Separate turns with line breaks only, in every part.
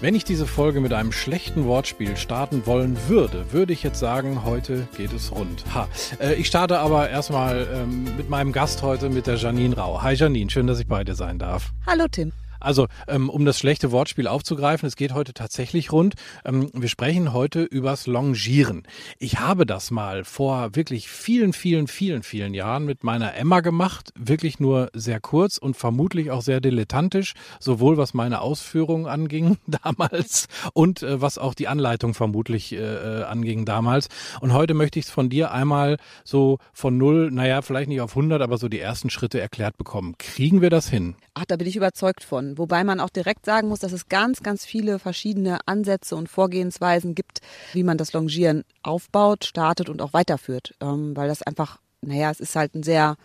Wenn ich diese Folge mit einem schlechten Wortspiel starten wollen würde, würde ich jetzt sagen, heute geht es rund. Ha. Äh, ich starte aber erstmal ähm, mit meinem Gast heute, mit der Janine Rau. Hi Janine, schön, dass ich bei dir sein darf.
Hallo Tim.
Also, ähm, um das schlechte Wortspiel aufzugreifen, es geht heute tatsächlich rund. Ähm, wir sprechen heute übers Longieren. Ich habe das mal vor wirklich vielen, vielen, vielen, vielen Jahren mit meiner Emma gemacht. Wirklich nur sehr kurz und vermutlich auch sehr dilettantisch, sowohl was meine Ausführungen anging damals und äh, was auch die Anleitung vermutlich äh, äh anging damals. Und heute möchte ich es von dir einmal so von null, naja, vielleicht nicht auf 100, aber so die ersten Schritte erklärt bekommen. Kriegen wir das hin?
Ach, da bin ich überzeugt von. Wobei man auch direkt sagen muss, dass es ganz, ganz viele verschiedene Ansätze und Vorgehensweisen gibt, wie man das Longieren aufbaut, startet und auch weiterführt. Ähm, weil das einfach, naja, es ist halt ein sehr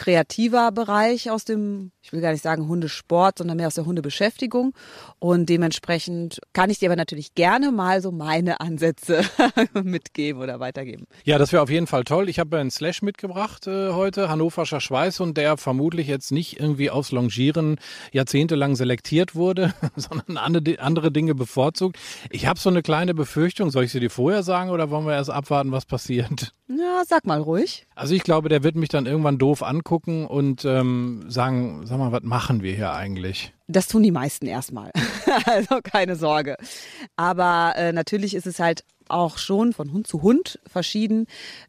kreativer Bereich aus dem, ich will gar nicht sagen Hundesport, sondern mehr aus der Hundebeschäftigung. Und dementsprechend kann ich dir aber natürlich gerne mal so meine Ansätze mitgeben oder weitergeben.
Ja, das wäre auf jeden Fall toll. Ich habe einen Slash mitgebracht äh, heute, Hannoverscher Schweißhund, der vermutlich jetzt nicht irgendwie aufs Longieren jahrzehntelang selektiert wurde, sondern andere Dinge bevorzugt. Ich habe so eine kleine Befürchtung. Soll ich sie dir vorher sagen oder wollen wir erst abwarten, was passiert?
Ja, sag mal ruhig.
Also ich glaube, der wird mich dann irgendwann doof angucken und ähm, sagen, sag mal, was machen wir hier eigentlich?
Das tun die meisten erstmal. also keine Sorge. Aber äh, natürlich ist es halt auch schon von Hund zu Hund verschieden,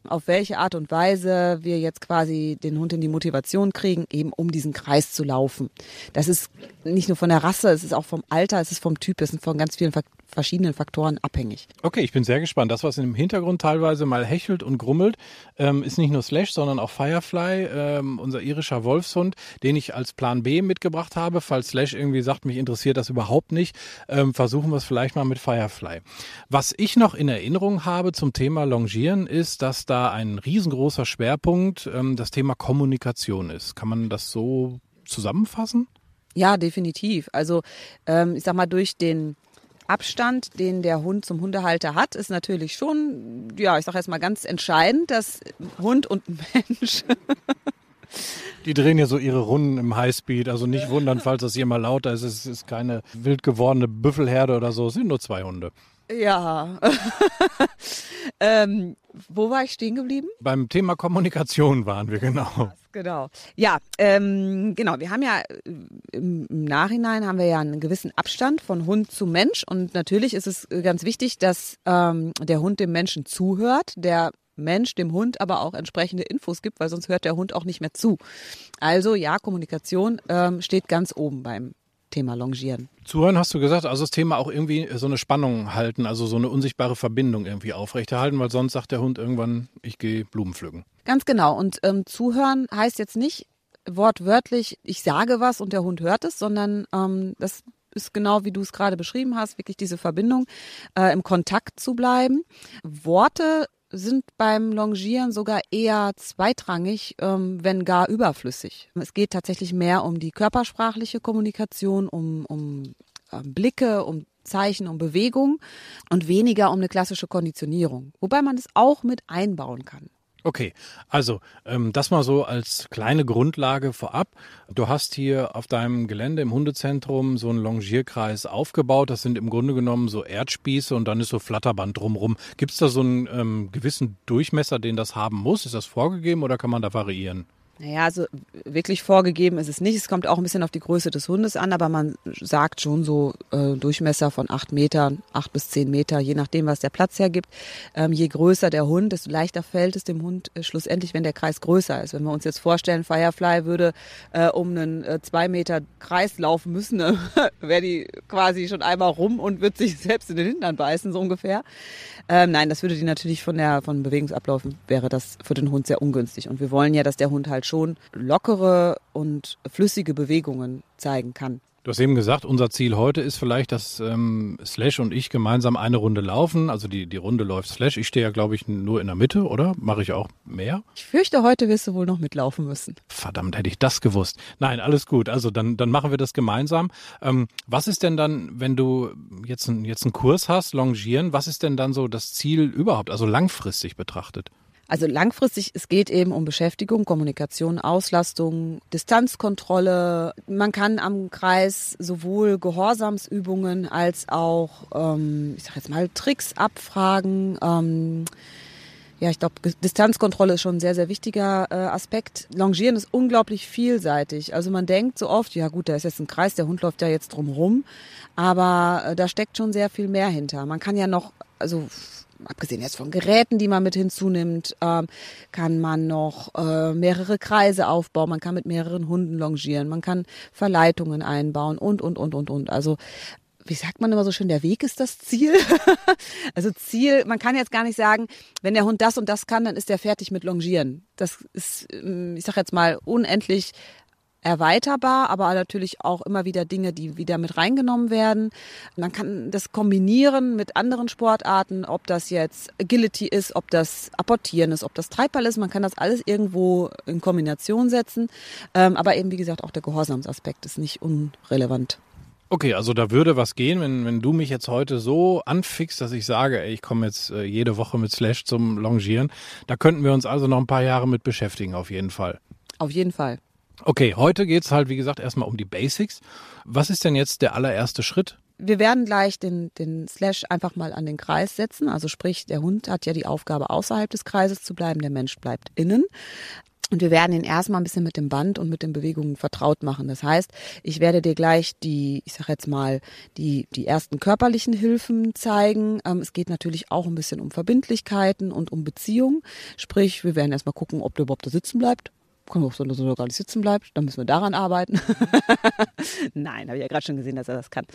auf welche Art und Weise wir jetzt quasi den Hund in die Motivation kriegen, eben um diesen Kreis zu laufen. Das ist nicht nur von der Rasse, es ist auch vom Alter, es ist vom Typ, es sind von ganz vielen verschiedenen Faktoren abhängig.
Okay, ich bin sehr gespannt. Das, was im Hintergrund teilweise mal hechelt und grummelt, ähm, ist nicht nur Slash, sondern auch Firefly, ähm, unser irischer Wolfshund, den ich als Plan B mitgebracht habe. Falls Slash irgendwie sagt, mich interessiert das überhaupt nicht, ähm, versuchen wir es vielleicht mal mit Firefly. Was ich noch in Erinnerung habe zum Thema Longieren ist, dass da ein riesengroßer Schwerpunkt ähm, das Thema Kommunikation ist. Kann man das so zusammenfassen?
Ja, definitiv. Also ähm, ich sag mal, durch den Abstand, den der Hund zum Hundehalter hat, ist natürlich schon, ja, ich sage jetzt mal ganz entscheidend, dass Hund und Mensch.
Die drehen ja so ihre Runden im Highspeed, also nicht wundern, falls das hier mal lauter ist. Es ist keine wild gewordene Büffelherde oder so, es sind nur zwei Hunde.
Ja. ähm, wo war ich stehen geblieben?
Beim Thema Kommunikation waren wir, genau.
Genau. Ja, ähm, genau. Wir haben ja äh, im, im, Nachhinein haben wir ja einen gewissen Abstand von Hund zu Mensch und natürlich ist es ganz wichtig, dass ähm, der Hund dem Menschen zuhört, der Mensch dem Hund aber auch entsprechende Infos gibt, weil sonst hört der Hund auch nicht mehr zu. Also ja, Kommunikation ähm, steht ganz oben beim Thema Longieren.
Zuhören hast du gesagt, also das Thema auch irgendwie so eine Spannung halten, also so eine unsichtbare Verbindung irgendwie aufrechterhalten, weil sonst sagt der Hund irgendwann, ich gehe Blumen pflücken.
Ganz genau. Und ähm, zuhören heißt jetzt nicht wortwörtlich, ich sage was und der Hund hört es, sondern ähm, das ist genau wie du es gerade beschrieben hast, wirklich diese Verbindung, äh, im Kontakt zu bleiben. Worte sind beim Longieren sogar eher zweitrangig, ähm, wenn gar überflüssig. Es geht tatsächlich mehr um die körpersprachliche Kommunikation, um, um äh, Blicke, um Zeichen, um Bewegung und weniger um eine klassische Konditionierung. Wobei man es auch mit einbauen kann.
Okay, also ähm, das mal so als kleine Grundlage vorab. Du hast hier auf deinem Gelände im Hundezentrum so einen Longierkreis aufgebaut. Das sind im Grunde genommen so Erdspieße und dann ist so Flatterband drumrum. Gibt es da so einen ähm, gewissen Durchmesser, den das haben muss? Ist das vorgegeben oder kann man da variieren?
Naja, also wirklich vorgegeben ist es nicht. Es kommt auch ein bisschen auf die Größe des Hundes an, aber man sagt schon so äh, Durchmesser von acht Metern, acht bis zehn Meter, je nachdem, was der Platz hergibt. Ähm, je größer der Hund, desto leichter fällt es dem Hund äh, schlussendlich, wenn der Kreis größer ist. Wenn wir uns jetzt vorstellen, Firefly würde äh, um einen äh, zwei Meter Kreis laufen müssen, ne? wäre die quasi schon einmal rum und wird sich selbst in den Hintern beißen, so ungefähr. Ähm, nein, das würde die natürlich von der von Bewegungsabläufen wäre das für den Hund sehr ungünstig. Und wir wollen ja, dass der Hund halt schon lockere und flüssige Bewegungen zeigen kann.
Du hast eben gesagt, unser Ziel heute ist vielleicht, dass ähm, Slash und ich gemeinsam eine Runde laufen. Also die, die Runde läuft Slash. Ich stehe ja, glaube ich, nur in der Mitte, oder? Mache ich auch mehr?
Ich fürchte, heute wirst du wohl noch mitlaufen müssen.
Verdammt, hätte ich das gewusst. Nein, alles gut. Also dann, dann machen wir das gemeinsam. Ähm, was ist denn dann, wenn du jetzt, ein, jetzt einen Kurs hast, Longieren, was ist denn dann so das Ziel überhaupt, also langfristig betrachtet?
Also langfristig, es geht eben um Beschäftigung, Kommunikation, Auslastung, Distanzkontrolle. Man kann am Kreis sowohl Gehorsamsübungen als auch, ähm, ich sag jetzt mal, Tricks abfragen. Ähm, ja, ich glaube, Distanzkontrolle ist schon ein sehr, sehr wichtiger äh, Aspekt. Longieren ist unglaublich vielseitig. Also man denkt so oft, ja gut, da ist jetzt ein Kreis, der Hund läuft ja jetzt drum rum. Aber äh, da steckt schon sehr viel mehr hinter. Man kann ja noch, also abgesehen jetzt von Geräten, die man mit hinzunimmt, ähm, kann man noch äh, mehrere Kreise aufbauen, man kann mit mehreren Hunden longieren, man kann Verleitungen einbauen und, und, und, und, und. Also wie sagt man immer so schön, der Weg ist das Ziel. also Ziel, man kann jetzt gar nicht sagen, wenn der Hund das und das kann, dann ist er fertig mit Longieren. Das ist, ähm, ich sag jetzt mal, unendlich erweiterbar, aber natürlich auch immer wieder Dinge, die wieder mit reingenommen werden. Man kann das kombinieren mit anderen Sportarten, ob das jetzt Agility ist, ob das Apportieren ist, ob das Treibball ist. Man kann das alles irgendwo in Kombination setzen. Ähm, aber eben, wie gesagt, auch der Gehorsamsaspekt ist nicht unrelevant.
Okay, also da würde was gehen, wenn, wenn du mich jetzt heute so anfixt, dass ich sage, ey, ich komme jetzt äh, jede Woche mit Slash zum Longieren. Da könnten wir uns also noch ein paar Jahre mit beschäftigen, auf jeden Fall.
Auf jeden Fall.
Okay, heute geht es halt, wie gesagt, erstmal um die Basics. Was ist denn jetzt der allererste Schritt?
Wir werden gleich den, den Slash einfach mal an den Kreis setzen. Also sprich, der Hund hat ja die Aufgabe, außerhalb des Kreises zu bleiben, der Mensch bleibt innen. Und wir werden ihn erstmal ein bisschen mit dem Band und mit den Bewegungen vertraut machen. Das heißt, ich werde dir gleich die, ich sag jetzt mal, die, die ersten körperlichen Hilfen zeigen. Ähm, es geht natürlich auch ein bisschen um Verbindlichkeiten und um Beziehungen. Sprich, wir werden erstmal gucken, ob der überhaupt da sitzen bleibt kann auch sein, dass er gar nicht sitzen bleibt. Dann müssen wir daran arbeiten. Nein, habe ich ja gerade schon gesehen, dass er das kann.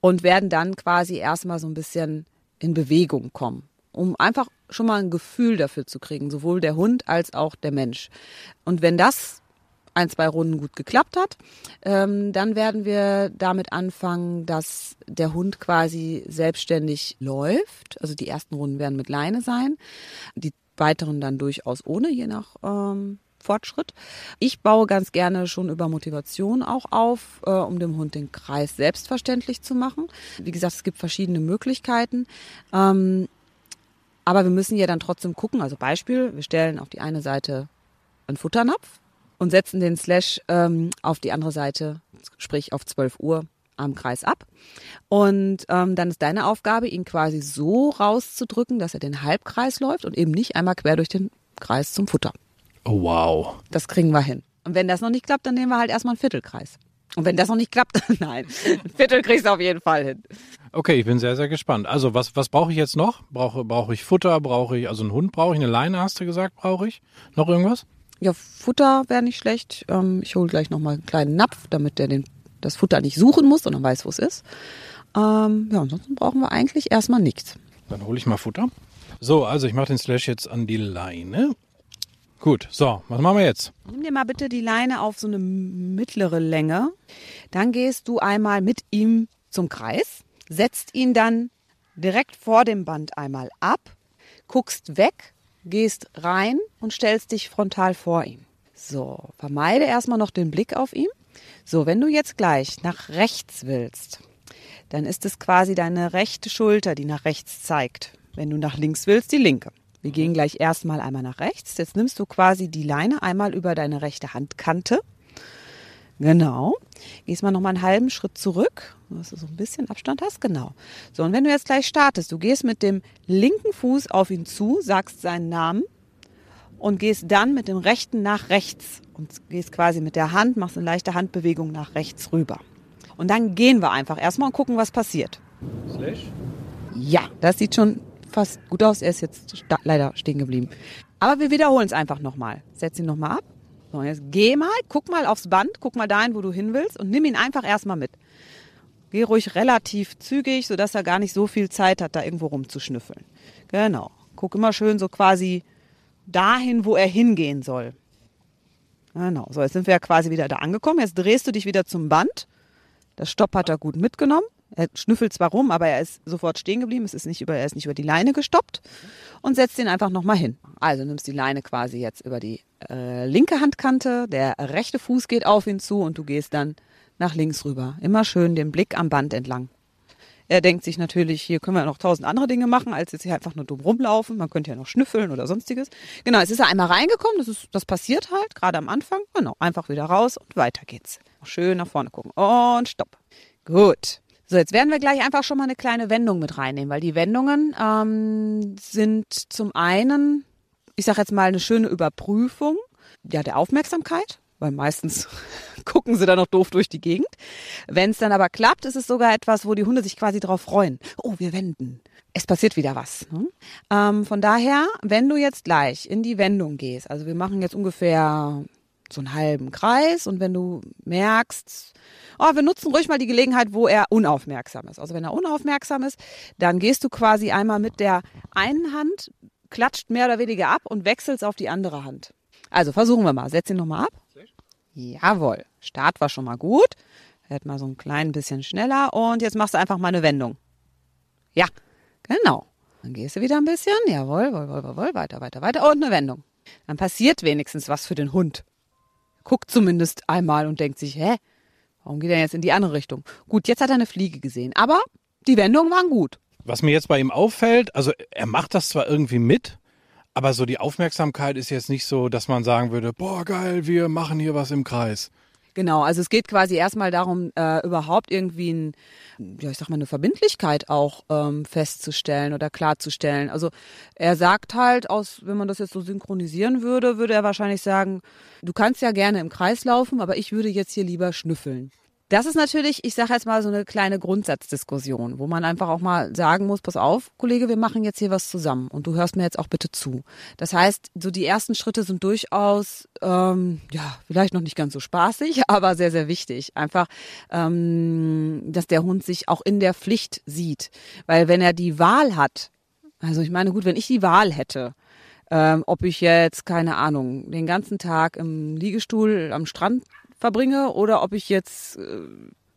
Und werden dann quasi erstmal so ein bisschen in Bewegung kommen, um einfach schon mal ein Gefühl dafür zu kriegen, sowohl der Hund als auch der Mensch. Und wenn das ein, zwei Runden gut geklappt hat, ähm, dann werden wir damit anfangen, dass der Hund quasi selbstständig läuft. Also die ersten Runden werden mit Leine sein, die weiteren dann durchaus ohne, je nach ähm, Fortschritt. Ich baue ganz gerne schon über Motivation auch auf, äh, um dem Hund den Kreis selbstverständlich zu machen. Wie gesagt, es gibt verschiedene Möglichkeiten. Ähm, aber wir müssen ja dann trotzdem gucken. Also Beispiel, wir stellen auf die eine Seite einen Futternapf und setzen den Slash ähm, auf die andere Seite, sprich auf 12 Uhr am Kreis ab. Und ähm, dann ist deine Aufgabe, ihn quasi so rauszudrücken, dass er den Halbkreis läuft und eben nicht einmal quer durch den Kreis zum Futter.
Oh, wow.
Das kriegen wir hin. Und wenn das noch nicht klappt, dann nehmen wir halt erstmal einen Viertelkreis. Und wenn das noch nicht klappt, nein, ein Viertel kriegst du auf jeden Fall hin.
Okay, ich bin sehr, sehr gespannt. Also was, was brauche ich jetzt noch? Brauche, brauche ich Futter? Brauche ich, also einen Hund brauche ich? Eine Leine hast du gesagt, brauche ich? Noch irgendwas?
Ja, Futter wäre nicht schlecht. Ähm, ich hole gleich nochmal einen kleinen Napf, damit der den, das Futter nicht suchen muss, sondern weiß, wo es ist. Ähm, ja, ansonsten brauchen wir eigentlich erstmal nichts.
Dann hole ich mal Futter. So, also ich mache den Slash jetzt an die Leine Gut, so, was machen wir jetzt?
Nimm dir mal bitte die Leine auf so eine mittlere Länge. Dann gehst du einmal mit ihm zum Kreis, setzt ihn dann direkt vor dem Band einmal ab, guckst weg, gehst rein und stellst dich frontal vor ihm. So, vermeide erstmal noch den Blick auf ihn. So, wenn du jetzt gleich nach rechts willst, dann ist es quasi deine rechte Schulter, die nach rechts zeigt. Wenn du nach links willst, die linke. Wir gehen gleich erstmal einmal nach rechts. Jetzt nimmst du quasi die Leine einmal über deine rechte Handkante. Genau. Gehst mal nochmal einen halben Schritt zurück, dass du so ein bisschen Abstand hast. Genau. So, und wenn du jetzt gleich startest, du gehst mit dem linken Fuß auf ihn zu, sagst seinen Namen und gehst dann mit dem rechten nach rechts und gehst quasi mit der Hand, machst eine leichte Handbewegung nach rechts rüber. Und dann gehen wir einfach erstmal und gucken, was passiert. Slash? Ja, das sieht schon fast gut aus. Er ist jetzt leider stehen geblieben. Aber wir wiederholen es einfach nochmal. Setz ihn nochmal ab. So, jetzt geh mal, guck mal aufs Band, guck mal dahin, wo du hin willst und nimm ihn einfach erstmal mit. Geh ruhig relativ zügig, sodass er gar nicht so viel Zeit hat, da irgendwo rumzuschnüffeln. Genau. Guck immer schön so quasi dahin, wo er hingehen soll. Genau. So, jetzt sind wir ja quasi wieder da angekommen. Jetzt drehst du dich wieder zum Band. Das Stopp hat er gut mitgenommen. Er schnüffelt zwar rum, aber er ist sofort stehen geblieben. Es ist nicht über, er ist nicht über die Leine gestoppt und setzt ihn einfach nochmal hin. Also nimmst die Leine quasi jetzt über die äh, linke Handkante, der rechte Fuß geht auf ihn zu und du gehst dann nach links rüber. Immer schön den Blick am Band entlang. Er denkt sich natürlich, hier können wir noch tausend andere Dinge machen, als jetzt hier einfach nur dumm rumlaufen. Man könnte ja noch schnüffeln oder sonstiges. Genau, jetzt ist er einmal reingekommen, das, ist, das passiert halt, gerade am Anfang. Genau, einfach wieder raus und weiter geht's. Schön nach vorne gucken und stopp. Gut. So, jetzt werden wir gleich einfach schon mal eine kleine Wendung mit reinnehmen, weil die Wendungen ähm, sind zum einen, ich sage jetzt mal, eine schöne Überprüfung ja, der Aufmerksamkeit, weil meistens gucken sie da noch doof durch die Gegend. Wenn es dann aber klappt, ist es sogar etwas, wo die Hunde sich quasi darauf freuen. Oh, wir wenden. Es passiert wieder was. Ne? Ähm, von daher, wenn du jetzt gleich in die Wendung gehst, also wir machen jetzt ungefähr so einen halben Kreis und wenn du merkst, oh, wir nutzen ruhig mal die Gelegenheit, wo er unaufmerksam ist. Also wenn er unaufmerksam ist, dann gehst du quasi einmal mit der einen Hand, klatscht mehr oder weniger ab und wechselst auf die andere Hand. Also versuchen wir mal. Setz ihn nochmal ab. Jawohl. Start war schon mal gut. Werd mal so ein klein bisschen schneller und jetzt machst du einfach mal eine Wendung. Ja, genau. Dann gehst du wieder ein bisschen. Jawohl, jawohl, jawohl, weiter, weiter, weiter und eine Wendung. Dann passiert wenigstens was für den Hund. Guckt zumindest einmal und denkt sich, hä, Warum geht er jetzt in die andere Richtung? Gut, jetzt hat er eine Fliege gesehen, aber die Wendungen waren gut.
Was mir jetzt bei ihm auffällt, also er macht das zwar irgendwie mit, aber so die Aufmerksamkeit ist jetzt nicht so, dass man sagen würde, boah, geil, wir machen hier was im Kreis.
Genau, also es geht quasi erstmal darum, äh, überhaupt irgendwie ein, ja, ich sag mal, eine Verbindlichkeit auch ähm, festzustellen oder klarzustellen. Also er sagt halt, aus, wenn man das jetzt so synchronisieren würde, würde er wahrscheinlich sagen, du kannst ja gerne im Kreis laufen, aber ich würde jetzt hier lieber schnüffeln. Das ist natürlich, ich sage jetzt mal so eine kleine Grundsatzdiskussion, wo man einfach auch mal sagen muss, pass auf, Kollege, wir machen jetzt hier was zusammen und du hörst mir jetzt auch bitte zu. Das heißt, so die ersten Schritte sind durchaus, ähm, ja, vielleicht noch nicht ganz so spaßig, aber sehr, sehr wichtig. Einfach, ähm, dass der Hund sich auch in der Pflicht sieht. Weil wenn er die Wahl hat, also ich meine, gut, wenn ich die Wahl hätte, ähm, ob ich jetzt, keine Ahnung, den ganzen Tag im Liegestuhl am Strand verbringe oder ob ich jetzt äh,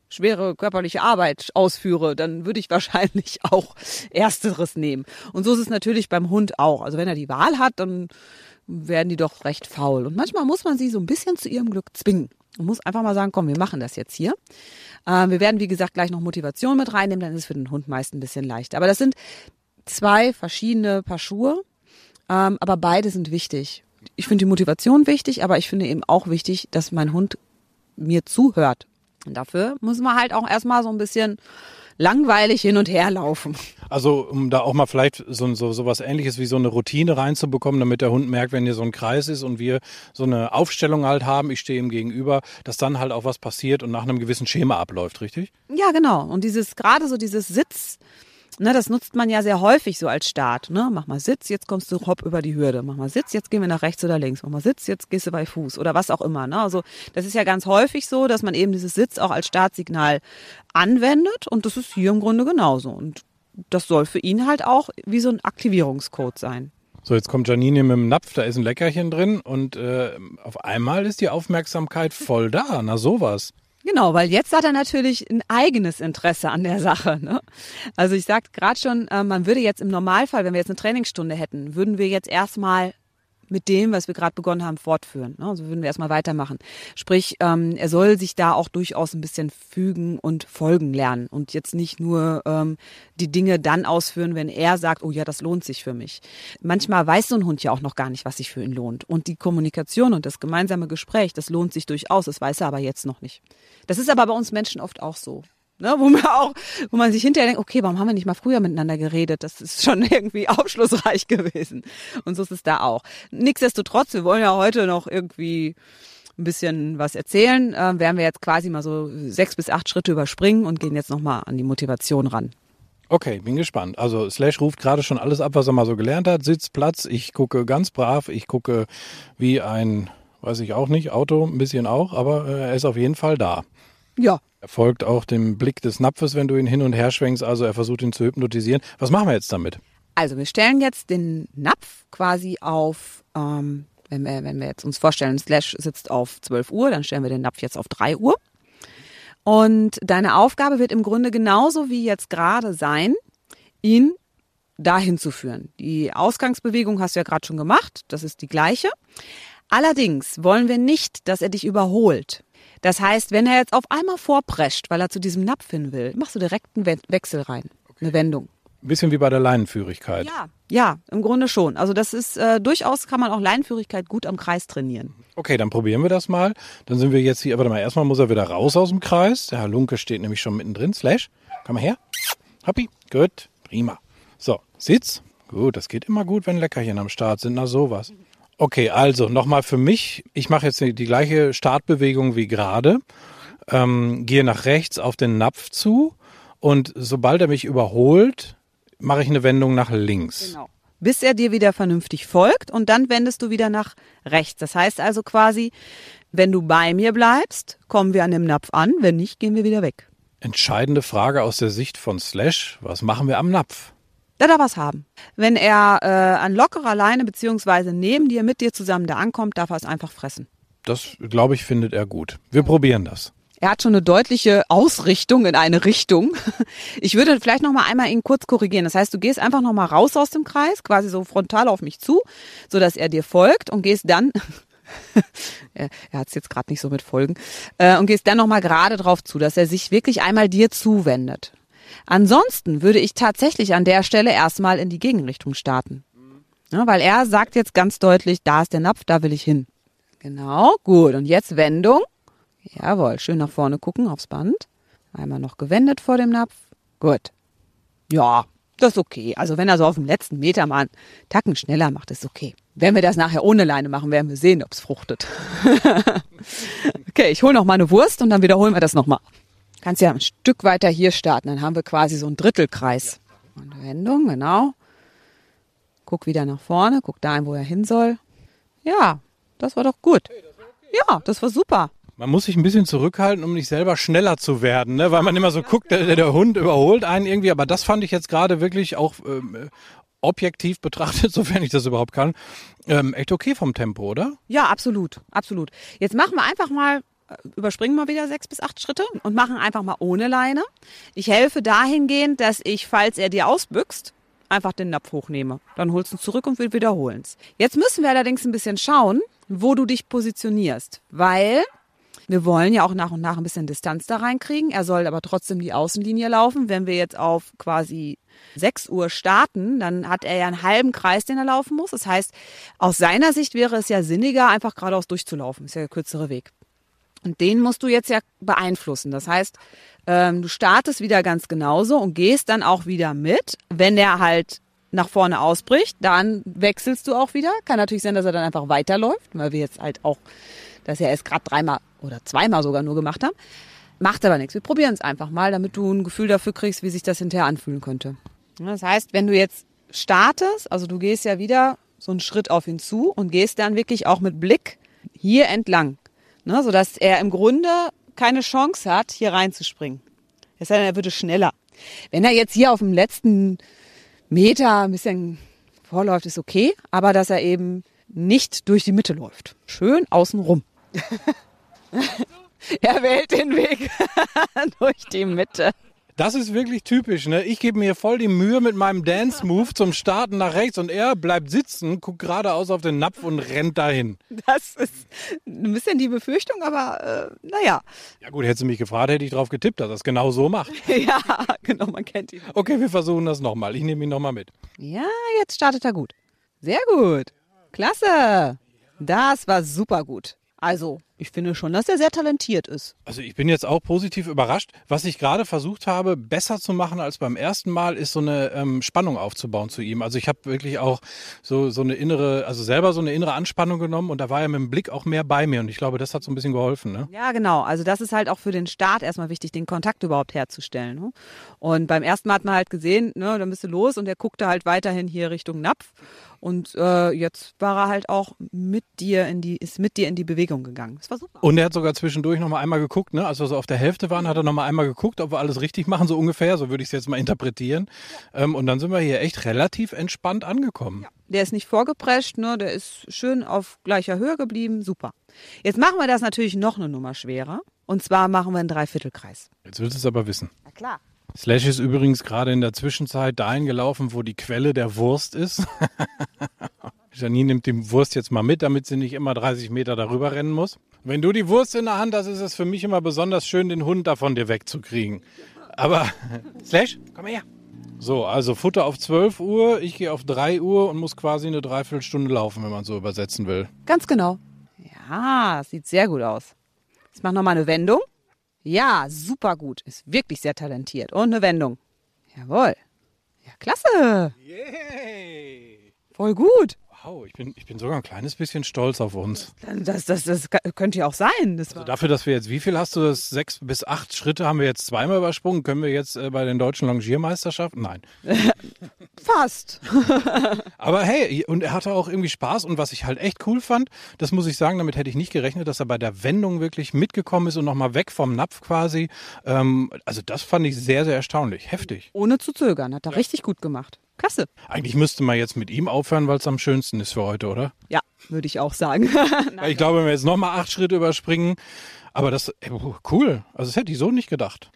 schwere körperliche Arbeit ausführe, dann würde ich wahrscheinlich auch ersteres nehmen. Und so ist es natürlich beim Hund auch. Also wenn er die Wahl hat, dann werden die doch recht faul. Und manchmal muss man sie so ein bisschen zu ihrem Glück zwingen. Man muss einfach mal sagen, komm, wir machen das jetzt hier. Ähm, wir werden, wie gesagt, gleich noch Motivation mit reinnehmen, dann ist es für den Hund meist ein bisschen leichter. Aber das sind zwei verschiedene Paar Schuhe, ähm, aber beide sind wichtig. Ich finde die Motivation wichtig, aber ich finde eben auch wichtig, dass mein Hund mir zuhört. Und dafür muss man halt auch erstmal so ein bisschen langweilig hin und her laufen.
Also um da auch mal vielleicht so, so, so was ähnliches wie so eine Routine reinzubekommen, damit der Hund merkt, wenn hier so ein Kreis ist und wir so eine Aufstellung halt haben, ich stehe ihm gegenüber, dass dann halt auch was passiert und nach einem gewissen Schema abläuft, richtig?
Ja, genau. Und dieses, gerade so dieses Sitz, Ne, das nutzt man ja sehr häufig so als Start. Ne? Mach mal Sitz, jetzt kommst du hopp über die Hürde. Mach mal Sitz, jetzt gehen wir nach rechts oder links. Mach mal Sitz, jetzt gehst du bei Fuß oder was auch immer. Ne? Also das ist ja ganz häufig so, dass man eben dieses Sitz auch als Startsignal anwendet und das ist hier im Grunde genauso. Und das soll für ihn halt auch wie so ein Aktivierungscode sein.
So, jetzt kommt Janine mit dem Napf, da ist ein Leckerchen drin und äh, auf einmal ist die Aufmerksamkeit voll da. Na sowas.
Genau, weil jetzt hat er natürlich ein eigenes Interesse an der Sache. Ne? Also ich sagte gerade schon, äh, man würde jetzt im Normalfall, wenn wir jetzt eine Trainingsstunde hätten, würden wir jetzt erstmal mit dem, was wir gerade begonnen haben, fortführen. Ne? Also würden wir erstmal weitermachen. Sprich, ähm, er soll sich da auch durchaus ein bisschen fügen und folgen lernen und jetzt nicht nur ähm, die Dinge dann ausführen, wenn er sagt, oh ja, das lohnt sich für mich. Manchmal weiß so ein Hund ja auch noch gar nicht, was sich für ihn lohnt. Und die Kommunikation und das gemeinsame Gespräch, das lohnt sich durchaus, das weiß er aber jetzt noch nicht. Das ist aber bei uns Menschen oft auch so. Ne, wo man auch, wo man sich hinterher denkt, okay, warum haben wir nicht mal früher miteinander geredet? Das ist schon irgendwie aufschlussreich gewesen. Und so ist es da auch. Nichtsdestotrotz, wir wollen ja heute noch irgendwie ein bisschen was erzählen, äh, werden wir jetzt quasi mal so sechs bis acht Schritte überspringen und gehen jetzt nochmal an die Motivation ran.
Okay, bin gespannt. Also Slash ruft gerade schon alles ab, was er mal so gelernt hat. Sitz, Platz, ich gucke ganz brav, ich gucke wie ein, weiß ich auch nicht, Auto ein bisschen auch, aber äh, er ist auf jeden Fall da.
Ja.
Er folgt auch dem Blick des Napfes, wenn du ihn hin und her schwenkst, also er versucht ihn zu hypnotisieren. Was machen wir jetzt damit?
Also wir stellen jetzt den Napf quasi auf, ähm, wenn, wir, wenn wir jetzt uns vorstellen, Slash sitzt auf 12 Uhr, dann stellen wir den Napf jetzt auf 3 Uhr. Und deine Aufgabe wird im Grunde genauso wie jetzt gerade sein, ihn dahin zu führen. Die Ausgangsbewegung hast du ja gerade schon gemacht, das ist die gleiche. Allerdings wollen wir nicht, dass er dich überholt. Das heißt, wenn er jetzt auf einmal vorprescht, weil er zu diesem Napf hin will, machst du direkt einen We Wechsel rein, okay. eine Wendung.
Ein bisschen wie bei der Leinenführigkeit.
Ja, ja, im Grunde schon. Also das ist äh, durchaus kann man auch Leinenführigkeit gut am Kreis trainieren.
Okay, dann probieren wir das mal. Dann sind wir jetzt hier, warte mal, erstmal muss er wieder raus aus dem Kreis. Der Herr Lunke steht nämlich schon mittendrin. Slash, komm mal her. Happy, gut, prima. So, Sitz. Gut, das geht immer gut, wenn Leckerchen am Start sind. Na sowas. Okay, also nochmal für mich. Ich mache jetzt die, die gleiche Startbewegung wie gerade. Ähm, gehe nach rechts auf den Napf zu und sobald er mich überholt, mache ich eine Wendung nach links.
Genau. Bis er dir wieder vernünftig folgt und dann wendest du wieder nach rechts. Das heißt also quasi, wenn du bei mir bleibst, kommen wir an dem Napf an. Wenn nicht, gehen wir wieder weg.
Entscheidende Frage aus der Sicht von Slash. Was machen wir am Napf?
Da darf was haben. Wenn er äh, an lockerer Leine beziehungsweise neben dir, mit dir zusammen da ankommt, darf er es einfach fressen.
Das, glaube ich, findet er gut. Wir probieren das.
Er hat schon eine deutliche Ausrichtung in eine Richtung. Ich würde vielleicht noch mal einmal ihn kurz korrigieren. Das heißt, du gehst einfach noch mal raus aus dem Kreis, quasi so frontal auf mich zu, so dass er dir folgt und gehst dann er, er hat es jetzt gerade nicht so mit Folgen äh, und gehst dann noch mal gerade drauf zu, dass er sich wirklich einmal dir zuwendet. Ansonsten würde ich tatsächlich an der Stelle erstmal in die Gegenrichtung starten. Ja, weil er sagt jetzt ganz deutlich, da ist der Napf, da will ich hin. Genau, gut. Und jetzt Wendung. Jawohl, schön nach vorne gucken aufs Band. Einmal noch gewendet vor dem Napf. Gut. Ja, das ist okay. Also wenn er so auf dem letzten Meter mal einen Tacken schneller macht, ist okay. Wenn wir das nachher ohne Leine machen, werden wir sehen, ob es fruchtet. okay, ich hole noch mal eine Wurst und dann wiederholen wir das nochmal. Kannst ja ein Stück weiter hier starten, dann haben wir quasi so einen Drittelkreis. Und Wendung, genau. Guck wieder nach vorne, guck dahin, wo er hin soll. Ja, das war doch gut. Ja, das war super.
Man muss sich ein bisschen zurückhalten, um nicht selber schneller zu werden, ne? weil man immer so guckt, der, der Hund überholt einen irgendwie. Aber das fand ich jetzt gerade wirklich auch ähm, objektiv betrachtet, sofern ich das überhaupt kann, ähm, echt okay vom Tempo, oder?
Ja, absolut, absolut. Jetzt machen wir einfach mal, überspringen wir wieder sechs bis acht Schritte und machen einfach mal ohne Leine. Ich helfe dahingehend, dass ich, falls er dir ausbüchst, einfach den Napf hochnehme. Dann holst du ihn zurück und wir wiederholen es. Jetzt müssen wir allerdings ein bisschen schauen, wo du dich positionierst, weil wir wollen ja auch nach und nach ein bisschen Distanz da reinkriegen. Er soll aber trotzdem die Außenlinie laufen. Wenn wir jetzt auf quasi 6 Uhr starten, dann hat er ja einen halben Kreis, den er laufen muss. Das heißt, aus seiner Sicht wäre es ja sinniger, einfach geradeaus durchzulaufen. Ist ja der kürzere Weg. Und den musst du jetzt ja beeinflussen. Das heißt, ähm, du startest wieder ganz genauso und gehst dann auch wieder mit. Wenn er halt nach vorne ausbricht, dann wechselst du auch wieder. Kann natürlich sein, dass er dann einfach weiterläuft, weil wir jetzt halt auch, dass er es gerade dreimal oder zweimal sogar nur gemacht haben. Macht aber nichts. Wir probieren es einfach mal, damit du ein Gefühl dafür kriegst, wie sich das hinterher anfühlen könnte. Das heißt, wenn du jetzt startest, also du gehst ja wieder so einen Schritt auf ihn zu und gehst dann wirklich auch mit Blick hier entlang, ne, sodass er im Grunde keine Chance hat, hier reinzuspringen. Es sei denn, er würde schneller. Wenn er jetzt hier auf dem letzten Meter ein bisschen vorläuft, ist okay, aber dass er eben nicht durch die Mitte läuft. Schön außen rum. er wählt den Weg durch die Mitte.
Das ist wirklich typisch, ne? Ich gebe mir voll die Mühe mit meinem Dance-Move zum Starten nach rechts und er bleibt sitzen, guckt geradeaus auf den Napf und rennt dahin.
Das ist ein bisschen die Befürchtung, aber äh, naja.
Ja gut, hättest du mich gefragt, hätte ich drauf getippt, dass er es genau so macht.
ja, genau, man kennt ihn.
Okay, wir versuchen das nochmal. Ich nehme ihn nochmal mit.
Ja, jetzt startet er gut. Sehr gut. Klasse. Das war super gut. Also, ich finde schon, dass er sehr talentiert ist.
Also ich bin jetzt auch positiv überrascht. Was ich gerade versucht habe, besser zu machen als beim ersten Mal, ist so eine ähm, Spannung aufzubauen zu ihm. Also ich habe wirklich auch so, so eine innere, also selber so eine innere Anspannung genommen und da war er mit dem Blick auch mehr bei mir und ich glaube, das hat so ein bisschen geholfen. Ne?
Ja, genau. Also das ist halt auch für den Start erstmal wichtig, den Kontakt überhaupt herzustellen. Ne? Und beim ersten Mal hat man halt gesehen, ne, dann bist du los und er guckte halt weiterhin hier Richtung Napf. Und äh, jetzt war er halt auch mit dir in die, ist mit dir in die Bewegung gegangen. Das war super.
Und er hat sogar zwischendurch nochmal einmal geguckt, ne? als wir so auf der Hälfte waren, hat er nochmal einmal geguckt, ob wir alles richtig machen, so ungefähr, so würde ich es jetzt mal interpretieren. Ja. Ähm, und dann sind wir hier echt relativ entspannt angekommen. Ja.
Der ist nicht vorgeprescht, ne? der ist schön auf gleicher Höhe geblieben, super. Jetzt machen wir das natürlich noch eine Nummer schwerer. Und zwar machen wir einen Dreiviertelkreis.
Jetzt willst du es aber wissen.
Na klar.
Slash ist übrigens gerade in der Zwischenzeit dahin gelaufen, wo die Quelle der Wurst ist. Janine nimmt die Wurst jetzt mal mit, damit sie nicht immer 30 Meter darüber rennen muss. Wenn du die Wurst in der Hand hast, ist es für mich immer besonders schön, den Hund davon dir wegzukriegen. Aber, Slash, komm her. So, also Futter auf 12 Uhr, ich gehe auf 3 Uhr und muss quasi eine Dreiviertelstunde laufen, wenn man so übersetzen will.
Ganz genau. Ja, sieht sehr gut aus. Jetzt mach nochmal eine Wendung. Ja, super gut. Ist wirklich sehr talentiert. Und eine Wendung. Jawohl. Ja, klasse. Yay. Voll gut.
Wow, ich bin, ich bin sogar ein kleines bisschen stolz auf uns.
Das, das, das könnte ja auch sein. Das
also dafür, dass wir jetzt, wie viel hast du das? Sechs bis acht Schritte haben wir jetzt zweimal übersprungen. Können wir jetzt äh, bei den deutschen Longiermeisterschaften? Nein.
Fast.
Aber hey, und er hatte auch irgendwie Spaß. Und was ich halt echt cool fand, das muss ich sagen, damit hätte ich nicht gerechnet, dass er bei der Wendung wirklich mitgekommen ist und nochmal weg vom Napf quasi. Ähm, also das fand ich sehr, sehr erstaunlich. Heftig.
Ohne zu zögern. Hat er ja. richtig gut gemacht. Klasse.
Eigentlich müsste man jetzt mit ihm aufhören, weil es am schönsten ist für heute, oder?
Ja, würde ich auch sagen.
ich glaube, wenn wir jetzt nochmal acht Schritte überspringen, aber das, cool. Also das hätte ich so nicht gedacht.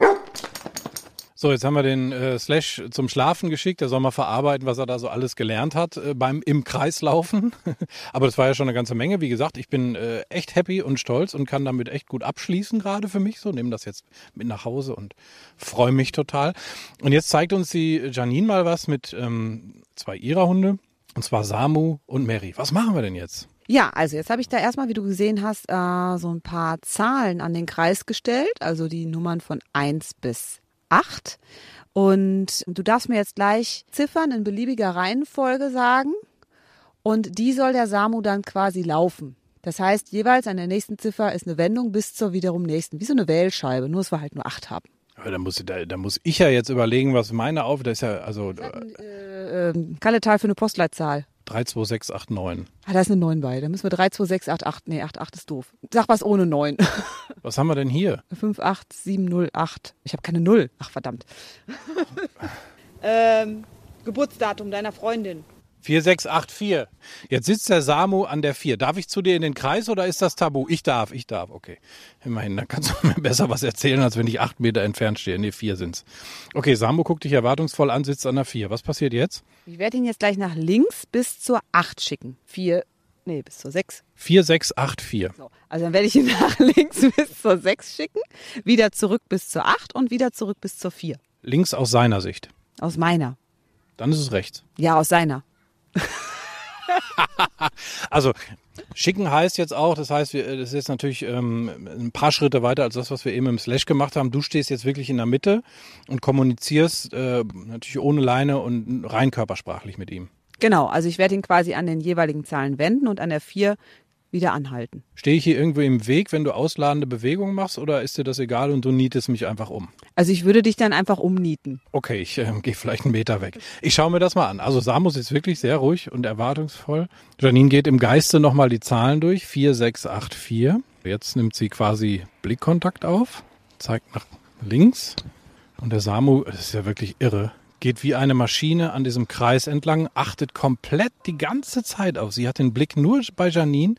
So, jetzt haben wir den äh, Slash zum Schlafen geschickt. Der soll mal verarbeiten, was er da so alles gelernt hat äh, beim im Kreislaufen. Aber das war ja schon eine ganze Menge. Wie gesagt, ich bin äh, echt happy und stolz und kann damit echt gut abschließen gerade für mich. So, nehme das jetzt mit nach Hause und freue mich total. Und jetzt zeigt uns die Janine mal was mit ähm, zwei ihrer Hunde. Und zwar Samu und Mary. Was machen wir denn jetzt?
Ja, also jetzt habe ich da erstmal, wie du gesehen hast, äh, so ein paar Zahlen an den Kreis gestellt, also die Nummern von 1 bis 8. Und du darfst mir jetzt gleich Ziffern in beliebiger Reihenfolge sagen. Und die soll der Samu dann quasi laufen. Das heißt, jeweils an der nächsten Ziffer ist eine Wendung bis zur wiederum nächsten. Wie so eine Wählscheibe, nur dass wir halt nur acht haben.
Aber da muss, da, da muss ich ja jetzt überlegen, was meine auf. Das ist ja, also.
Äh, äh, Kalletal für eine Postleitzahl.
32689.
Ah, da ist eine 9 bei. Da müssen wir 32688. Nee, 88 ist doof. Sag was ohne 9.
Was haben wir denn hier?
58708. Ich habe keine 0. Ach, verdammt. ähm, Geburtsdatum deiner Freundin.
4684. Jetzt sitzt der Samu an der 4. Darf ich zu dir in den Kreis oder ist das Tabu? Ich darf, ich darf, okay. Immerhin, dann kannst du mir besser was erzählen, als wenn ich acht Meter entfernt stehe. Nee, vier sind's. Okay, Samu guckt dich erwartungsvoll an, sitzt an der 4. Was passiert jetzt?
Ich werde ihn jetzt gleich nach links bis zur 8 schicken. 4, nee, bis zur 6.
4684.
So, also dann werde ich ihn nach links bis zur 6 schicken, wieder zurück bis zur 8 und wieder zurück bis zur 4.
Links aus seiner Sicht.
Aus meiner.
Dann ist es rechts.
Ja, aus seiner.
also schicken heißt jetzt auch, das heißt, das ist jetzt natürlich ähm, ein paar Schritte weiter als das, was wir eben im Slash gemacht haben. Du stehst jetzt wirklich in der Mitte und kommunizierst äh, natürlich ohne Leine und rein körpersprachlich mit ihm.
Genau, also ich werde ihn quasi an den jeweiligen Zahlen wenden und an der 4 wieder anhalten.
Stehe ich hier irgendwo im Weg, wenn du ausladende Bewegungen machst oder ist dir das egal und du nietest mich einfach um?
Also ich würde dich dann einfach umnieten.
Okay, ich äh, gehe vielleicht einen Meter weg. Ich schaue mir das mal an. Also Samus ist wirklich sehr ruhig und erwartungsvoll. Janine geht im Geiste nochmal die Zahlen durch. 4, 6, 8, 4. Jetzt nimmt sie quasi Blickkontakt auf, zeigt nach links. Und der Samu, das ist ja wirklich irre, geht wie eine Maschine an diesem Kreis entlang, achtet komplett die ganze Zeit auf. Sie hat den Blick nur bei Janine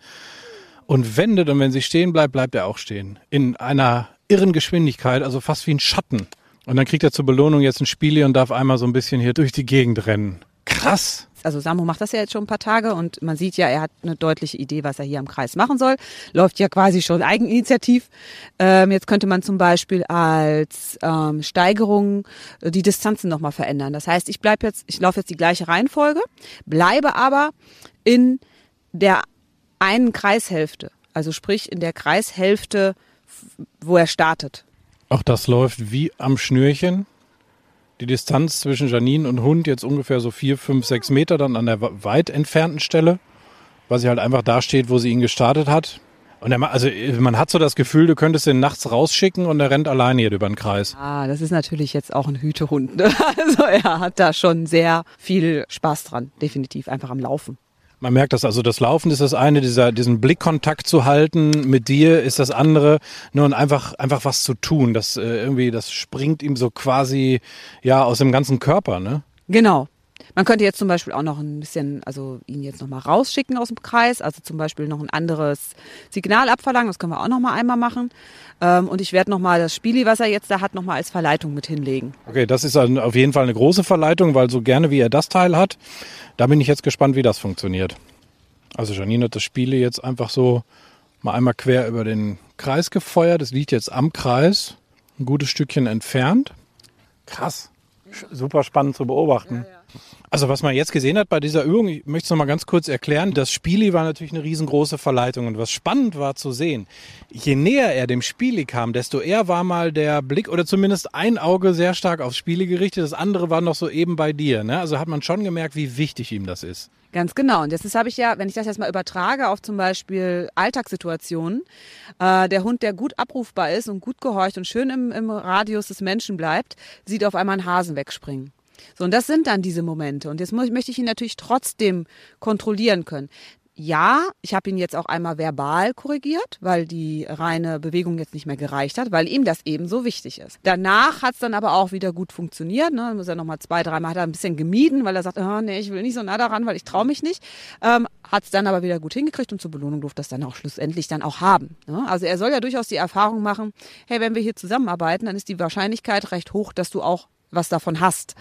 und wendet und wenn sie stehen bleibt, bleibt er auch stehen. In einer irren Geschwindigkeit, also fast wie ein Schatten. Und dann kriegt er zur Belohnung jetzt ein Spiel und darf einmal so ein bisschen hier durch die Gegend rennen. Krass.
Also Samu macht das ja jetzt schon ein paar Tage und man sieht ja, er hat eine deutliche Idee, was er hier am Kreis machen soll. Läuft ja quasi schon eigeninitiativ. Ähm, jetzt könnte man zum Beispiel als ähm, Steigerung äh, die Distanzen nochmal verändern. Das heißt, ich bleib jetzt, ich laufe jetzt die gleiche Reihenfolge, bleibe aber in der einen Kreishälfte. Also sprich in der Kreishälfte, wo er startet.
Auch das läuft wie am Schnürchen. Die Distanz zwischen Janine und Hund jetzt ungefähr so vier, fünf, sechs Meter dann an der weit entfernten Stelle, weil sie halt einfach da steht, wo sie ihn gestartet hat. Und er, also man hat so das Gefühl, du könntest ihn nachts rausschicken und er rennt alleine hier über den Kreis.
Ah, das ist natürlich jetzt auch ein Hütehund. Ne? Also er hat da schon sehr viel Spaß dran, definitiv einfach am Laufen.
Man merkt das, also das Laufen ist das eine, dieser, diesen Blickkontakt zu halten mit dir ist das andere, nur und einfach, einfach was zu tun. Das äh, irgendwie, das springt ihm so quasi ja aus dem ganzen Körper, ne?
Genau. Man könnte jetzt zum Beispiel auch noch ein bisschen, also ihn jetzt nochmal rausschicken aus dem Kreis, also zum Beispiel noch ein anderes Signal abverlangen, das können wir auch nochmal einmal machen. Ähm, und ich werde nochmal das Spieli, was er jetzt da hat, nochmal als Verleitung mit hinlegen.
Okay, das ist auf jeden Fall eine große Verleitung, weil so gerne wie er das Teil hat, da bin ich jetzt gespannt, wie das funktioniert. Also Janine hat das Spiele jetzt einfach so mal einmal quer über den Kreis gefeuert. Es liegt jetzt am Kreis, ein gutes Stückchen entfernt. Krass. Super spannend zu beobachten. Ja, ja. Also was man jetzt gesehen hat bei dieser Übung, ich möchte es nochmal ganz kurz erklären, das Spieli war natürlich eine riesengroße Verleitung und was spannend war zu sehen, je näher er dem Spieli kam, desto eher war mal der Blick oder zumindest ein Auge sehr stark aufs Spieli gerichtet, das andere war noch so eben bei dir. Ne? Also hat man schon gemerkt, wie wichtig ihm das ist.
Ganz genau. Und das habe ich ja, wenn ich das jetzt mal übertrage auf zum Beispiel Alltagssituationen, äh, der Hund, der gut abrufbar ist und gut gehorcht und schön im, im Radius des Menschen bleibt, sieht auf einmal einen Hasen wegspringen. So, und das sind dann diese Momente. Und jetzt muss, möchte ich ihn natürlich trotzdem kontrollieren können ja, ich habe ihn jetzt auch einmal verbal korrigiert, weil die reine Bewegung jetzt nicht mehr gereicht hat, weil ihm das eben so wichtig ist. Danach hat es dann aber auch wieder gut funktioniert. Ne? Muss er nochmal zwei, dreimal, hat er ein bisschen gemieden, weil er sagt, oh, nee, ich will nicht so nah daran, weil ich traue mich nicht. Ähm, hat es dann aber wieder gut hingekriegt und zur Belohnung durfte das dann auch schlussendlich dann auch haben. Ne? Also er soll ja durchaus die Erfahrung machen, hey, wenn wir hier zusammenarbeiten, dann ist die Wahrscheinlichkeit recht hoch, dass du auch was davon hast.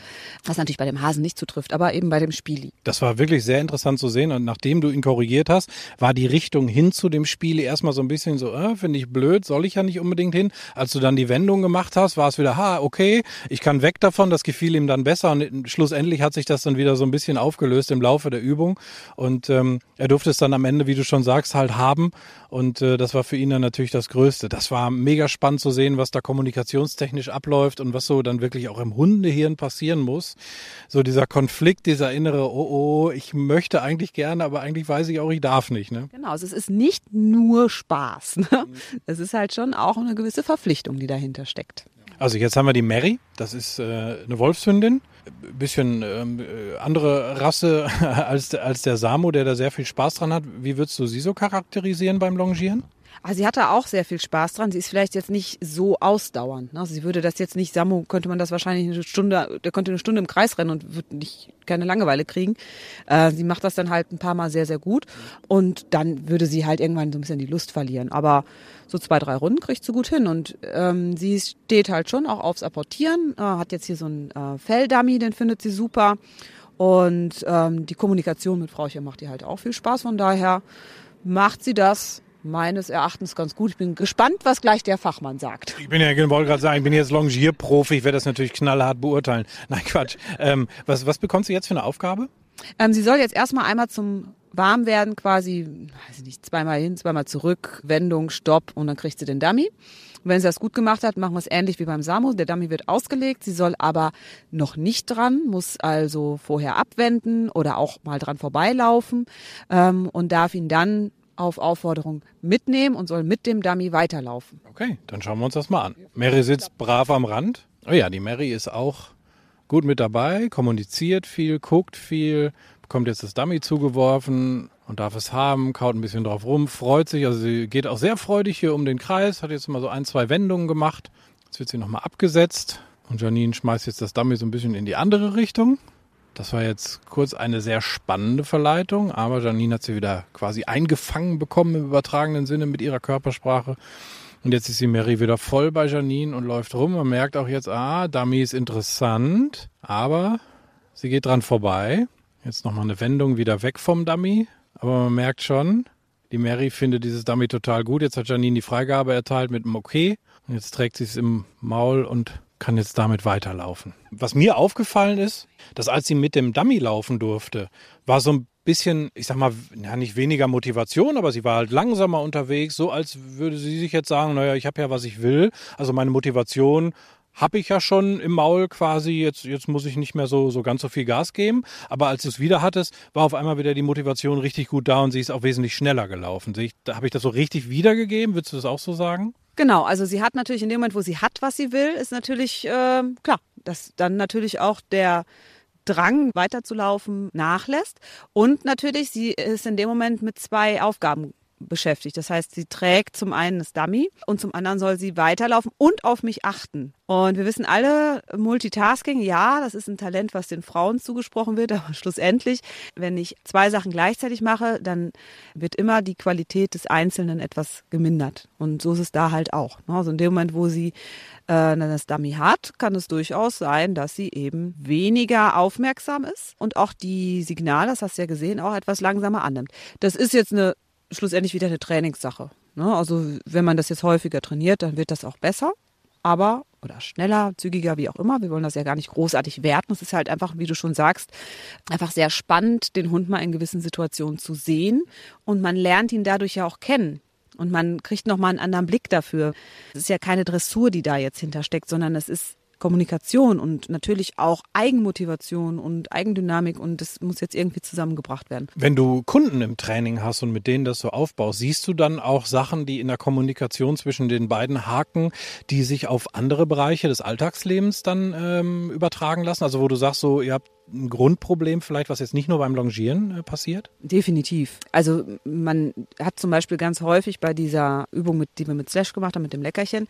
Was natürlich bei dem Hasen nicht zutrifft, aber eben bei dem Spieli.
Das war wirklich sehr interessant zu sehen. Und nachdem du ihn korrigiert hast, war die Richtung hin zu dem Spieli erstmal so ein bisschen so, äh, finde ich blöd, soll ich ja nicht unbedingt hin. Als du dann die Wendung gemacht hast, war es wieder, ha, okay, ich kann weg davon, das gefiel ihm dann besser. Und schlussendlich hat sich das dann wieder so ein bisschen aufgelöst im Laufe der Übung. Und ähm, er durfte es dann am Ende, wie du schon sagst, halt haben. Und äh, das war für ihn dann natürlich das Größte. Das war mega spannend zu sehen, was da kommunikationstechnisch abläuft und was so dann wirklich auch im Hundehirn passieren muss. So dieser Konflikt, dieser innere, oh oh, ich möchte eigentlich gerne, aber eigentlich weiß ich auch, ich darf nicht. Ne?
Genau, also es ist nicht nur Spaß. Ne? Es ist halt schon auch eine gewisse Verpflichtung, die dahinter steckt.
Also jetzt haben wir die Mary, das ist äh, eine Wolfshündin, bisschen ähm, äh, andere Rasse als, als der Samu, der da sehr viel Spaß dran hat. Wie würdest du sie so charakterisieren beim Longieren?
Ah, sie hatte auch sehr viel Spaß dran. Sie ist vielleicht jetzt nicht so ausdauernd. Ne? Sie würde das jetzt nicht, Samu könnte man das wahrscheinlich eine Stunde, der könnte eine Stunde im Kreis rennen und würde nicht keine Langeweile kriegen. Äh, sie macht das dann halt ein paar Mal sehr, sehr gut. Und dann würde sie halt irgendwann so ein bisschen die Lust verlieren. Aber so zwei, drei Runden kriegt sie gut hin. Und ähm, sie steht halt schon auch aufs Apportieren, äh, hat jetzt hier so einen äh, Felldummy, den findet sie super. Und ähm, die Kommunikation mit Frauchen macht ihr halt auch viel Spaß. Von daher macht sie das meines Erachtens ganz gut. Ich bin gespannt, was gleich der Fachmann sagt.
Ich bin ja, wollte gerade sagen, ich bin jetzt Longierprofi, ich werde das natürlich knallhart beurteilen. Nein, Quatsch. Ähm, was, was bekommt sie jetzt für eine Aufgabe?
Ähm, sie soll jetzt erstmal einmal zum Warmwerden quasi, weiß ich nicht, zweimal hin, zweimal zurück, Wendung, Stopp und dann kriegt sie den Dummy. Und wenn sie das gut gemacht hat, machen wir es ähnlich wie beim Samu. Der Dummy wird ausgelegt, sie soll aber noch nicht dran, muss also vorher abwenden oder auch mal dran vorbeilaufen ähm, und darf ihn dann auf Aufforderung mitnehmen und soll mit dem Dummy weiterlaufen.
Okay, dann schauen wir uns das mal an. Mary sitzt brav am Rand. Oh ja, die Mary ist auch gut mit dabei, kommuniziert viel, guckt viel, bekommt jetzt das Dummy zugeworfen und darf es haben, kaut ein bisschen drauf rum, freut sich. Also sie geht auch sehr freudig hier um den Kreis, hat jetzt mal so ein, zwei Wendungen gemacht. Jetzt wird sie nochmal abgesetzt und Janine schmeißt jetzt das Dummy so ein bisschen in die andere Richtung. Das war jetzt kurz eine sehr spannende Verleitung, aber Janine hat sie wieder quasi eingefangen bekommen im übertragenen Sinne mit ihrer Körpersprache. Und jetzt ist die Mary wieder voll bei Janine und läuft rum. Man merkt auch jetzt, ah, Dummy ist interessant, aber sie geht dran vorbei. Jetzt nochmal eine Wendung wieder weg vom Dummy. Aber man merkt schon, die Mary findet dieses Dummy total gut. Jetzt hat Janine die Freigabe erteilt mit einem Okay. Und jetzt trägt sie es im Maul und kann jetzt damit weiterlaufen. Was mir aufgefallen ist, dass als sie mit dem Dummy laufen durfte, war so ein bisschen, ich sag mal, ja, nicht weniger Motivation, aber sie war halt langsamer unterwegs, so als würde sie sich jetzt sagen, naja, ich habe ja, was ich will. Also meine Motivation habe ich ja schon im Maul quasi, jetzt, jetzt muss ich nicht mehr so, so ganz so viel Gas geben. Aber als du es wieder hattest, war auf einmal wieder die Motivation richtig gut da und sie ist auch wesentlich schneller gelaufen. Habe ich das so richtig wiedergegeben, würdest du das auch so sagen?
Genau, also sie hat natürlich in dem Moment, wo sie hat, was sie will, ist natürlich äh, klar, dass dann natürlich auch der Drang weiterzulaufen nachlässt. Und natürlich, sie ist in dem Moment mit zwei Aufgaben beschäftigt. Das heißt, sie trägt zum einen das Dummy und zum anderen soll sie weiterlaufen und auf mich achten. Und wir wissen alle, Multitasking, ja, das ist ein Talent, was den Frauen zugesprochen wird, aber schlussendlich, wenn ich zwei Sachen gleichzeitig mache, dann wird immer die Qualität des Einzelnen etwas gemindert. Und so ist es da halt auch. Also in dem Moment, wo sie äh, das Dummy hat, kann es durchaus sein, dass sie eben weniger aufmerksam ist und auch die Signale, das hast du ja gesehen, auch etwas langsamer annimmt. Das ist jetzt eine schlussendlich wieder eine Trainingssache. Ne? Also wenn man das jetzt häufiger trainiert, dann wird das auch besser. Aber, oder schneller, zügiger, wie auch immer. Wir wollen das ja gar nicht großartig werten. Es ist halt einfach, wie du schon sagst, einfach sehr spannend, den Hund mal in gewissen Situationen zu sehen. Und man lernt ihn dadurch ja auch kennen. Und man kriegt nochmal einen anderen Blick dafür. Es ist ja keine Dressur, die da jetzt hintersteckt, sondern es ist Kommunikation und natürlich auch Eigenmotivation und Eigendynamik und das muss jetzt irgendwie zusammengebracht werden.
Wenn du Kunden im Training hast und mit denen das so aufbaust, siehst du dann auch Sachen, die in der Kommunikation zwischen den beiden haken, die sich auf andere Bereiche des Alltagslebens dann ähm, übertragen lassen? Also wo du sagst, so ihr habt ein Grundproblem vielleicht, was jetzt nicht nur beim Longieren äh, passiert?
Definitiv. Also man hat zum Beispiel ganz häufig bei dieser Übung, mit, die wir mit Slash gemacht haben, mit dem Leckerchen,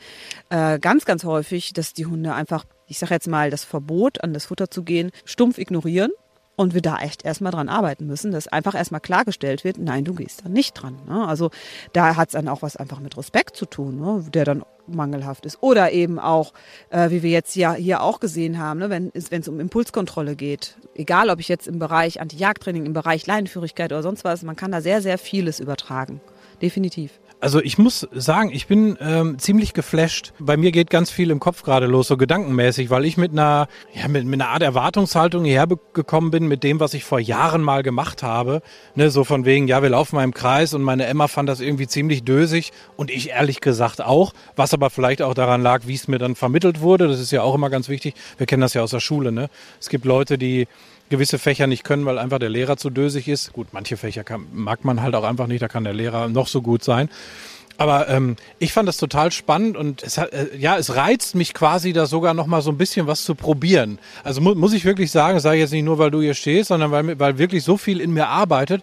äh, ganz, ganz häufig, dass die Hunde einfach, ich sage jetzt mal, das Verbot, an das Futter zu gehen, stumpf ignorieren und wir da echt erstmal dran arbeiten müssen, dass einfach erstmal klargestellt wird, nein, du gehst da nicht dran. Ne? Also da hat es dann auch was einfach mit Respekt zu tun, ne? der dann mangelhaft ist. Oder eben auch, äh, wie wir jetzt ja hier auch gesehen haben, ne? wenn es um Impulskontrolle geht. Egal, ob ich jetzt im Bereich Anti-Jagdtraining, im Bereich Leinenführigkeit oder sonst was, man kann da sehr, sehr vieles übertragen. Definitiv.
Also ich muss sagen, ich bin ähm, ziemlich geflasht. Bei mir geht ganz viel im Kopf gerade los, so gedankenmäßig, weil ich mit einer, ja, mit, mit einer Art Erwartungshaltung hierher gekommen bin mit dem, was ich vor Jahren mal gemacht habe. Ne, so von wegen, ja, wir laufen mal im Kreis und meine Emma fand das irgendwie ziemlich dösig und ich ehrlich gesagt auch, was aber vielleicht auch daran lag, wie es mir dann vermittelt wurde. Das ist ja auch immer ganz wichtig. Wir kennen das ja aus der Schule. Ne? Es gibt Leute, die gewisse Fächer nicht können, weil einfach der Lehrer zu dösig ist. Gut, manche Fächer kann, mag man halt auch einfach nicht, da kann der Lehrer noch so gut sein. Aber ähm, ich fand das total spannend und es hat, äh, ja, es reizt mich quasi da sogar noch mal so ein bisschen was zu probieren. Also mu muss ich wirklich sagen, das sage ich jetzt nicht nur, weil du hier stehst, sondern weil, weil wirklich so viel in mir arbeitet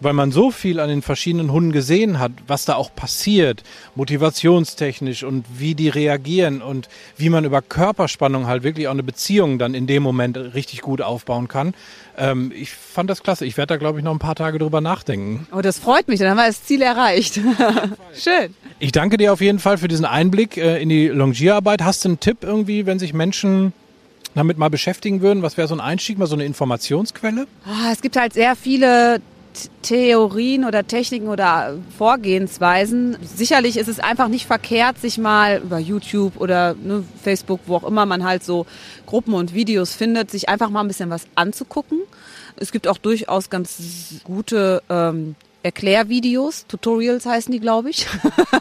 weil man so viel an den verschiedenen Hunden gesehen hat, was da auch passiert, motivationstechnisch und wie die reagieren und wie man über Körperspannung halt wirklich auch eine Beziehung dann in dem Moment richtig gut aufbauen kann. Ähm, ich fand das klasse. Ich werde da, glaube ich, noch ein paar Tage drüber nachdenken.
Oh, das freut mich. Dann haben wir das Ziel erreicht. Schön.
Ich danke dir auf jeden Fall für diesen Einblick äh, in die Longierarbeit. Hast du einen Tipp irgendwie, wenn sich Menschen damit mal beschäftigen würden? Was wäre so ein Einstieg, mal so eine Informationsquelle?
Oh, es gibt halt sehr viele Theorien oder Techniken oder Vorgehensweisen. Sicherlich ist es einfach nicht verkehrt, sich mal über YouTube oder ne, Facebook, wo auch immer man halt so Gruppen und Videos findet, sich einfach mal ein bisschen was anzugucken. Es gibt auch durchaus ganz gute ähm, Erklärvideos, Tutorials heißen die, glaube ich.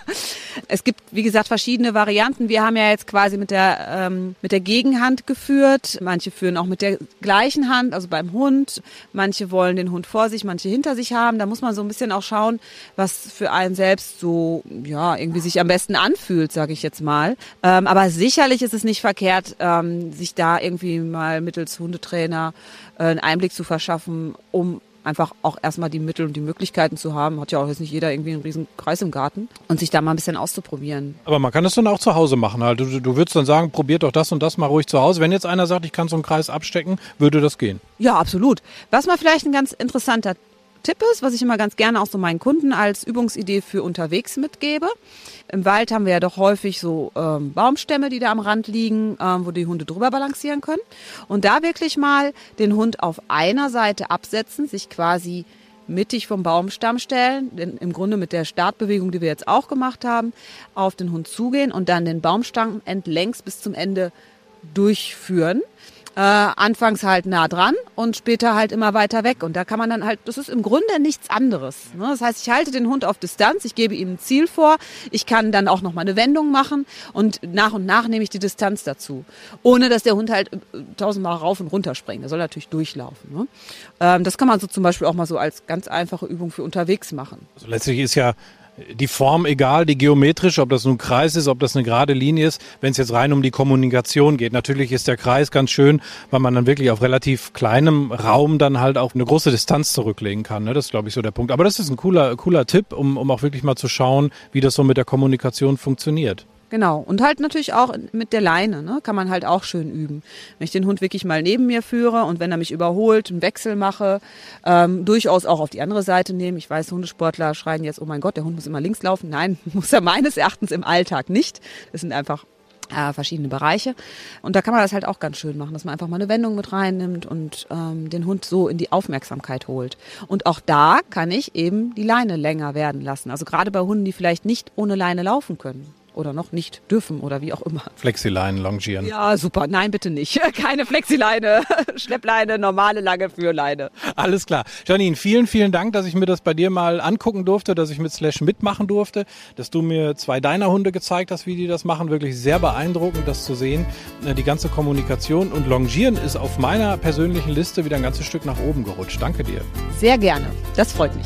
es gibt, wie gesagt, verschiedene Varianten. Wir haben ja jetzt quasi mit der, ähm, mit der Gegenhand geführt. Manche führen auch mit der gleichen Hand, also beim Hund. Manche wollen den Hund vor sich, manche hinter sich haben. Da muss man so ein bisschen auch schauen, was für einen selbst so, ja, irgendwie sich am besten anfühlt, sage ich jetzt mal. Ähm, aber sicherlich ist es nicht verkehrt, ähm, sich da irgendwie mal mittels Hundetrainer äh, einen Einblick zu verschaffen, um einfach auch erstmal die Mittel und die Möglichkeiten zu haben. Hat ja auch jetzt nicht jeder irgendwie einen riesen Kreis im Garten und sich da mal ein bisschen auszuprobieren.
Aber man kann das dann auch zu Hause machen. Halt. Du, du würdest dann sagen, probiert doch das und das mal ruhig zu Hause. Wenn jetzt einer sagt, ich kann so einen Kreis abstecken, würde das gehen?
Ja, absolut. Was mal vielleicht ein ganz interessanter Tipp ist, was ich immer ganz gerne auch so meinen Kunden als Übungsidee für unterwegs mitgebe. Im Wald haben wir ja doch häufig so ähm, Baumstämme, die da am Rand liegen, ähm, wo die Hunde drüber balancieren können. Und da wirklich mal den Hund auf einer Seite absetzen, sich quasi mittig vom Baumstamm stellen, denn im Grunde mit der Startbewegung, die wir jetzt auch gemacht haben, auf den Hund zugehen und dann den Baumstamm entlängs bis zum Ende durchführen. Äh, anfangs halt nah dran und später halt immer weiter weg. Und da kann man dann halt, das ist im Grunde nichts anderes. Ne? Das heißt, ich halte den Hund auf Distanz, ich gebe ihm ein Ziel vor, ich kann dann auch noch mal eine Wendung machen und nach und nach nehme ich die Distanz dazu. Ohne dass der Hund halt äh, tausendmal rauf und runter springt. Der soll natürlich durchlaufen. Ne? Ähm, das kann man so zum Beispiel auch mal so als ganz einfache Übung für unterwegs machen.
Also letztlich ist ja die Form egal, die geometrische, ob das nun Kreis ist, ob das eine gerade Linie ist, wenn es jetzt rein um die Kommunikation geht. Natürlich ist der Kreis ganz schön, weil man dann wirklich auf relativ kleinem Raum dann halt auch eine große Distanz zurücklegen kann. Ne? Das ist, glaube ich, so der Punkt. Aber das ist ein cooler, cooler Tipp, um, um auch wirklich mal zu schauen, wie das so mit der Kommunikation funktioniert.
Genau. Und halt natürlich auch mit der Leine, ne? kann man halt auch schön üben. Wenn ich den Hund wirklich mal neben mir führe und wenn er mich überholt, einen Wechsel mache, ähm, durchaus auch auf die andere Seite nehmen. Ich weiß, Hundesportler schreien jetzt, oh mein Gott, der Hund muss immer links laufen. Nein, muss er meines Erachtens im Alltag nicht. Das sind einfach äh, verschiedene Bereiche. Und da kann man das halt auch ganz schön machen, dass man einfach mal eine Wendung mit reinnimmt und ähm, den Hund so in die Aufmerksamkeit holt. Und auch da kann ich eben die Leine länger werden lassen. Also gerade bei Hunden, die vielleicht nicht ohne Leine laufen können oder noch nicht dürfen oder wie auch immer.
Flexileinen longieren.
Ja, super. Nein, bitte nicht. Keine Flexileine, Schleppleine, normale lange Führleine.
Alles klar. Janine, vielen, vielen Dank, dass ich mir das bei dir mal angucken durfte, dass ich mit Slash mitmachen durfte, dass du mir zwei deiner Hunde gezeigt hast, wie die das machen. Wirklich sehr beeindruckend, das zu sehen. Die ganze Kommunikation und Longieren ist auf meiner persönlichen Liste wieder ein ganzes Stück nach oben gerutscht. Danke dir.
Sehr gerne. Das freut mich.